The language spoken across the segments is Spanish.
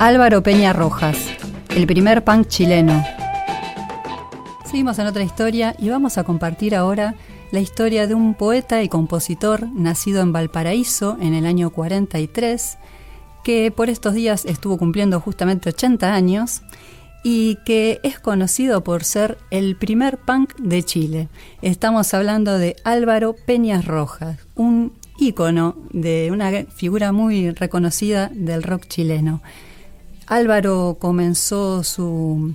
Álvaro Peña Rojas, el primer punk chileno. Seguimos en otra historia y vamos a compartir ahora la historia de un poeta y compositor nacido en Valparaíso en el año 43, que por estos días estuvo cumpliendo justamente 80 años y que es conocido por ser el primer punk de Chile. Estamos hablando de Álvaro Peñas Rojas, un ícono de una figura muy reconocida del rock chileno. Álvaro comenzó su,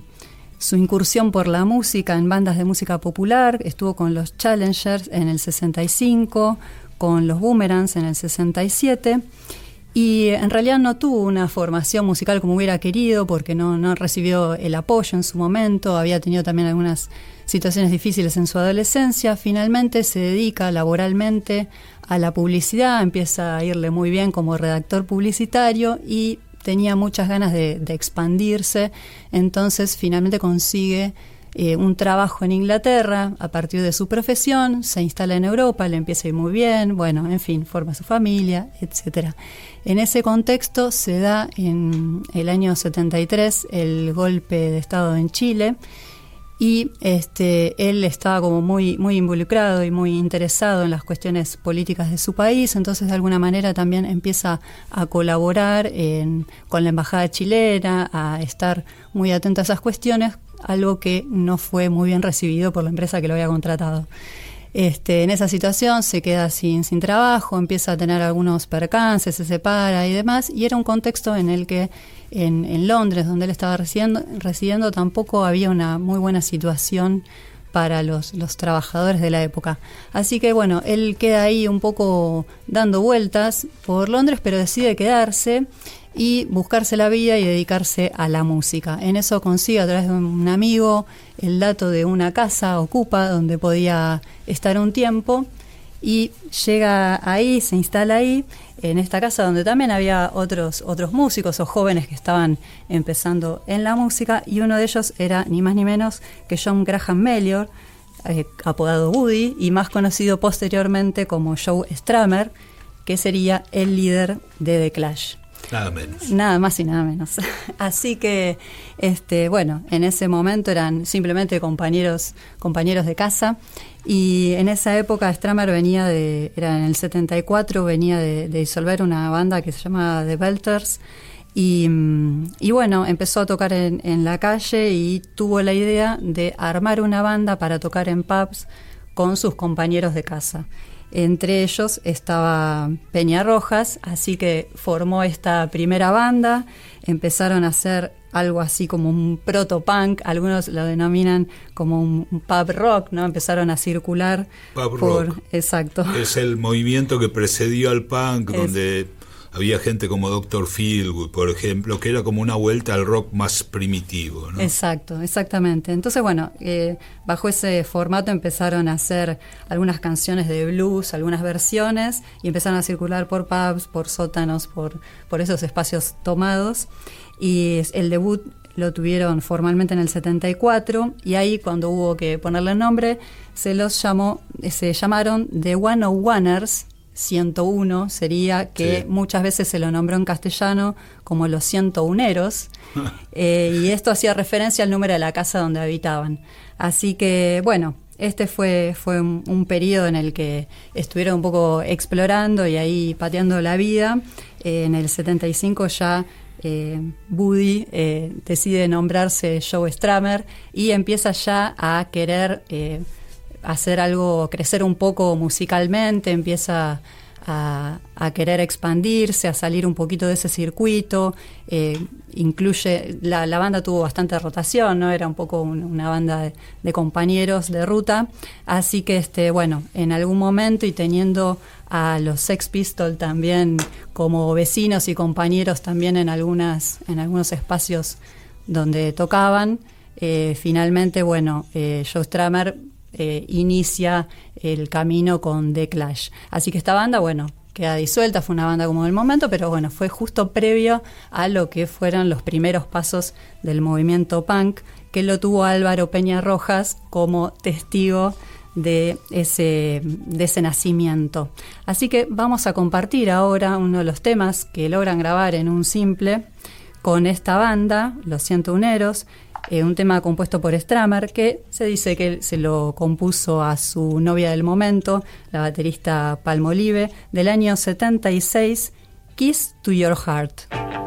su incursión por la música en bandas de música popular, estuvo con los Challengers en el 65, con los Boomerangs en el 67 y en realidad no tuvo una formación musical como hubiera querido porque no, no recibió el apoyo en su momento, había tenido también algunas situaciones difíciles en su adolescencia, finalmente se dedica laboralmente a la publicidad, empieza a irle muy bien como redactor publicitario y tenía muchas ganas de, expandirse, entonces finalmente consigue eh, un trabajo en Inglaterra a partir de su profesión, se instala en Europa, le empieza a ir muy bien, bueno, en fin, forma su familia, etcétera. En ese contexto se da en el año 73 el golpe de Estado en Chile y este, él estaba como muy, muy involucrado y muy interesado en las cuestiones políticas de su país, entonces de alguna manera también empieza a colaborar con la embajada chilena, a estar muy atento a esas cuestiones, algo que no fue muy bien recibido por la empresa que lo había contratado. Este, en esa situación se queda sin, sin trabajo, empieza a tener algunos percances, se separa y demás, y era un contexto en el que en, Londres, donde él estaba residiendo, residiendo, tampoco había una muy buena situación para los, los, trabajadores de la época. Así que bueno, él queda ahí un poco dando vueltas por Londres, pero decide quedarse y buscarse la vida y dedicarse a la música. En eso consigue a través de un amigo el dato de una casa ocupa donde podía estar un tiempo y llega ahí, se instala ahí, en esta casa donde también había otros, otros músicos o jóvenes que estaban empezando en la música y uno de ellos era ni más ni menos que John Graham Melior, eh, apodado Woody y más conocido posteriormente como Joe Stramer, que sería el líder de The Clash. Nada menos. Nada más y nada menos. Así que, este, bueno, en ese momento eran simplemente compañeros, compañeros de casa. Y en esa época Stramer venía de, era en el 74, venía de, disolver una banda que se llama The Belters. Y, y, bueno, empezó a tocar en, en, la calle y tuvo la idea de armar una banda para tocar en pubs con sus compañeros de casa. Entre ellos estaba Peña Rojas, así que formó esta primera banda, empezaron a hacer algo así como un proto-punk, algunos lo denominan como un, pub rock, ¿no? Empezaron a circular pub rock. Exacto. Es el movimiento que precedió al punk, donde había gente como Dr. Feelgood, por ejemplo, que era como una vuelta al rock más primitivo. ¿no? Exacto, exactamente. Entonces, bueno, eh, bajo ese formato empezaron a hacer algunas canciones de blues, algunas versiones, y empezaron a circular por pubs, por sótanos, por, por esos espacios tomados. Y el debut lo tuvieron formalmente en el 74 y ahí cuando hubo que ponerle nombre se los llamó se llamaron The One of Oneers 101 sería que muchas veces se lo nombró en castellano como los 101eros eh, y esto hacía referencia al número de la casa donde habitaban. Así que bueno, este fue, fue un, periodo en el que estuvieron un poco explorando y ahí pateando la vida. Eh, en el 75 ya eh, Buddy eh, decide nombrarse Joe Stramer y empieza ya a querer hacer algo, crecer un poco musicalmente, empieza a, querer expandirse, a salir un poquito de ese circuito, eh, incluye, la, banda tuvo bastante rotación, ¿no? Era un poco una banda de, compañeros de ruta, así que este, bueno, en algún momento y teniendo a los Sex Pistols también como vecinos y compañeros también en algunas, en algunos espacios donde tocaban, eh, finalmente, bueno, eh, Joe Stramer eh, inicia el camino con The Clash. Así que esta banda, bueno, queda disuelta, fue una banda como del momento, pero bueno, fue justo previo a lo que fueron los primeros pasos del movimiento punk, que lo tuvo Álvaro Peña Rojas como testigo de ese, de ese nacimiento. Así que vamos a compartir ahora uno de los temas que logran grabar en un simple con esta banda, Los Ciento Uneros, eh, un tema compuesto por Stramer, que se dice que se lo compuso a su novia del momento, la baterista Palmolive, del año 76, Kiss to Your Heart.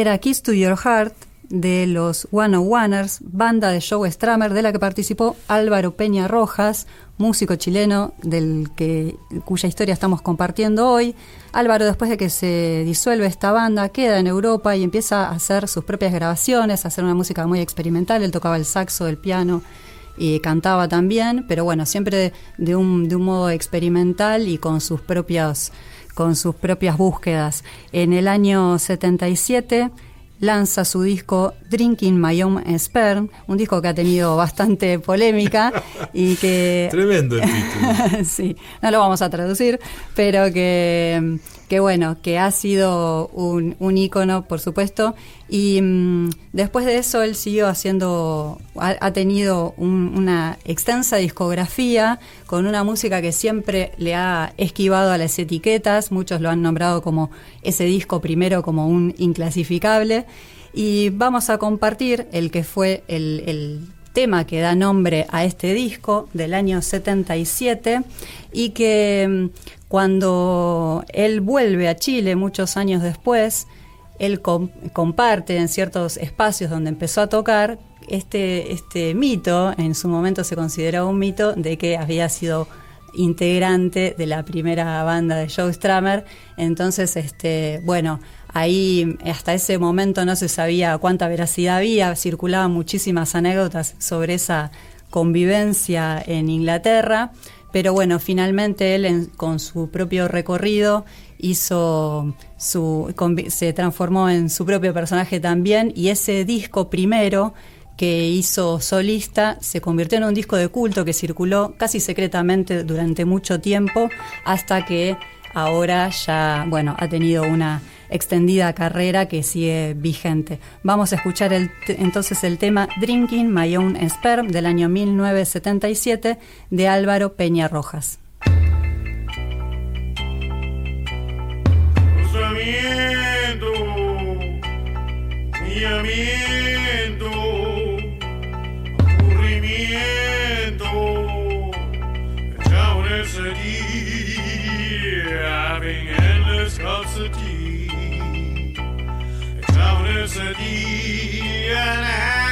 Era Kiss to Your Heart de los One of Oneers, banda de Joe Stramer de la que participó Álvaro Peña Rojas, músico chileno del que, cuya historia estamos compartiendo hoy. Álvaro, después de que se disuelve esta banda, queda en Europa y empieza a hacer sus propias grabaciones, a hacer una música muy experimental. Él tocaba el saxo, el piano y cantaba también, pero bueno, siempre de un, de un modo experimental y con sus propias con sus propias búsquedas. En el año 77 lanza su disco Drinking My Own Sperm, un disco que ha tenido bastante polémica y que... Tremendo el título. sí, no lo vamos a traducir, pero que que bueno, que ha sido un, un ícono, por supuesto, y mm, después de eso él siguió haciendo, ha, tenido una extensa discografía con una música que siempre le ha esquivado a las etiquetas, muchos lo han nombrado como ese disco primero como un inclasificable, y vamos a compartir el que fue el tema que da nombre a este disco del año 77 y que mm, cuando él vuelve a Chile muchos años después, él comparte en ciertos espacios donde empezó a tocar este, este mito, en su momento se consideraba un mito, de que había sido integrante de la primera banda de Joe Stramer. Entonces, este, bueno, ahí hasta ese momento no se sabía cuánta veracidad había, circulaban muchísimas anécdotas sobre esa convivencia en Inglaterra, pero bueno, finalmente él con su propio recorrido hizo su se transformó en su propio personaje también. Y ese disco primero que hizo solista se convirtió en un disco de culto que circuló casi secretamente durante mucho tiempo hasta que ahora ya, bueno, ha tenido una extendida carrera que sigue vigente. Vamos a escuchar entonces el tema Drinking My Own Sperm del año 1977 de Álvaro Peña Rojas. Countless of tea, and having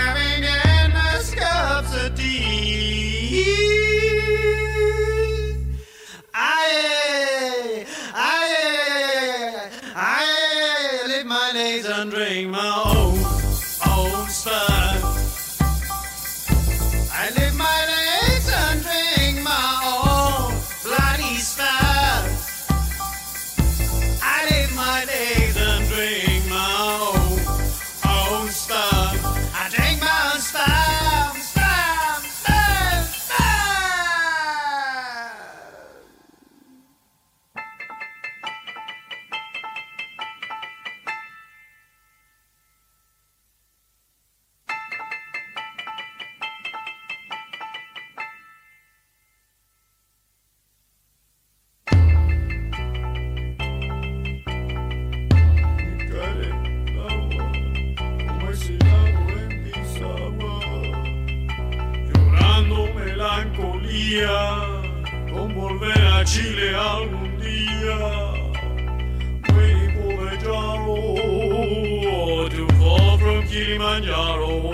길만 야로워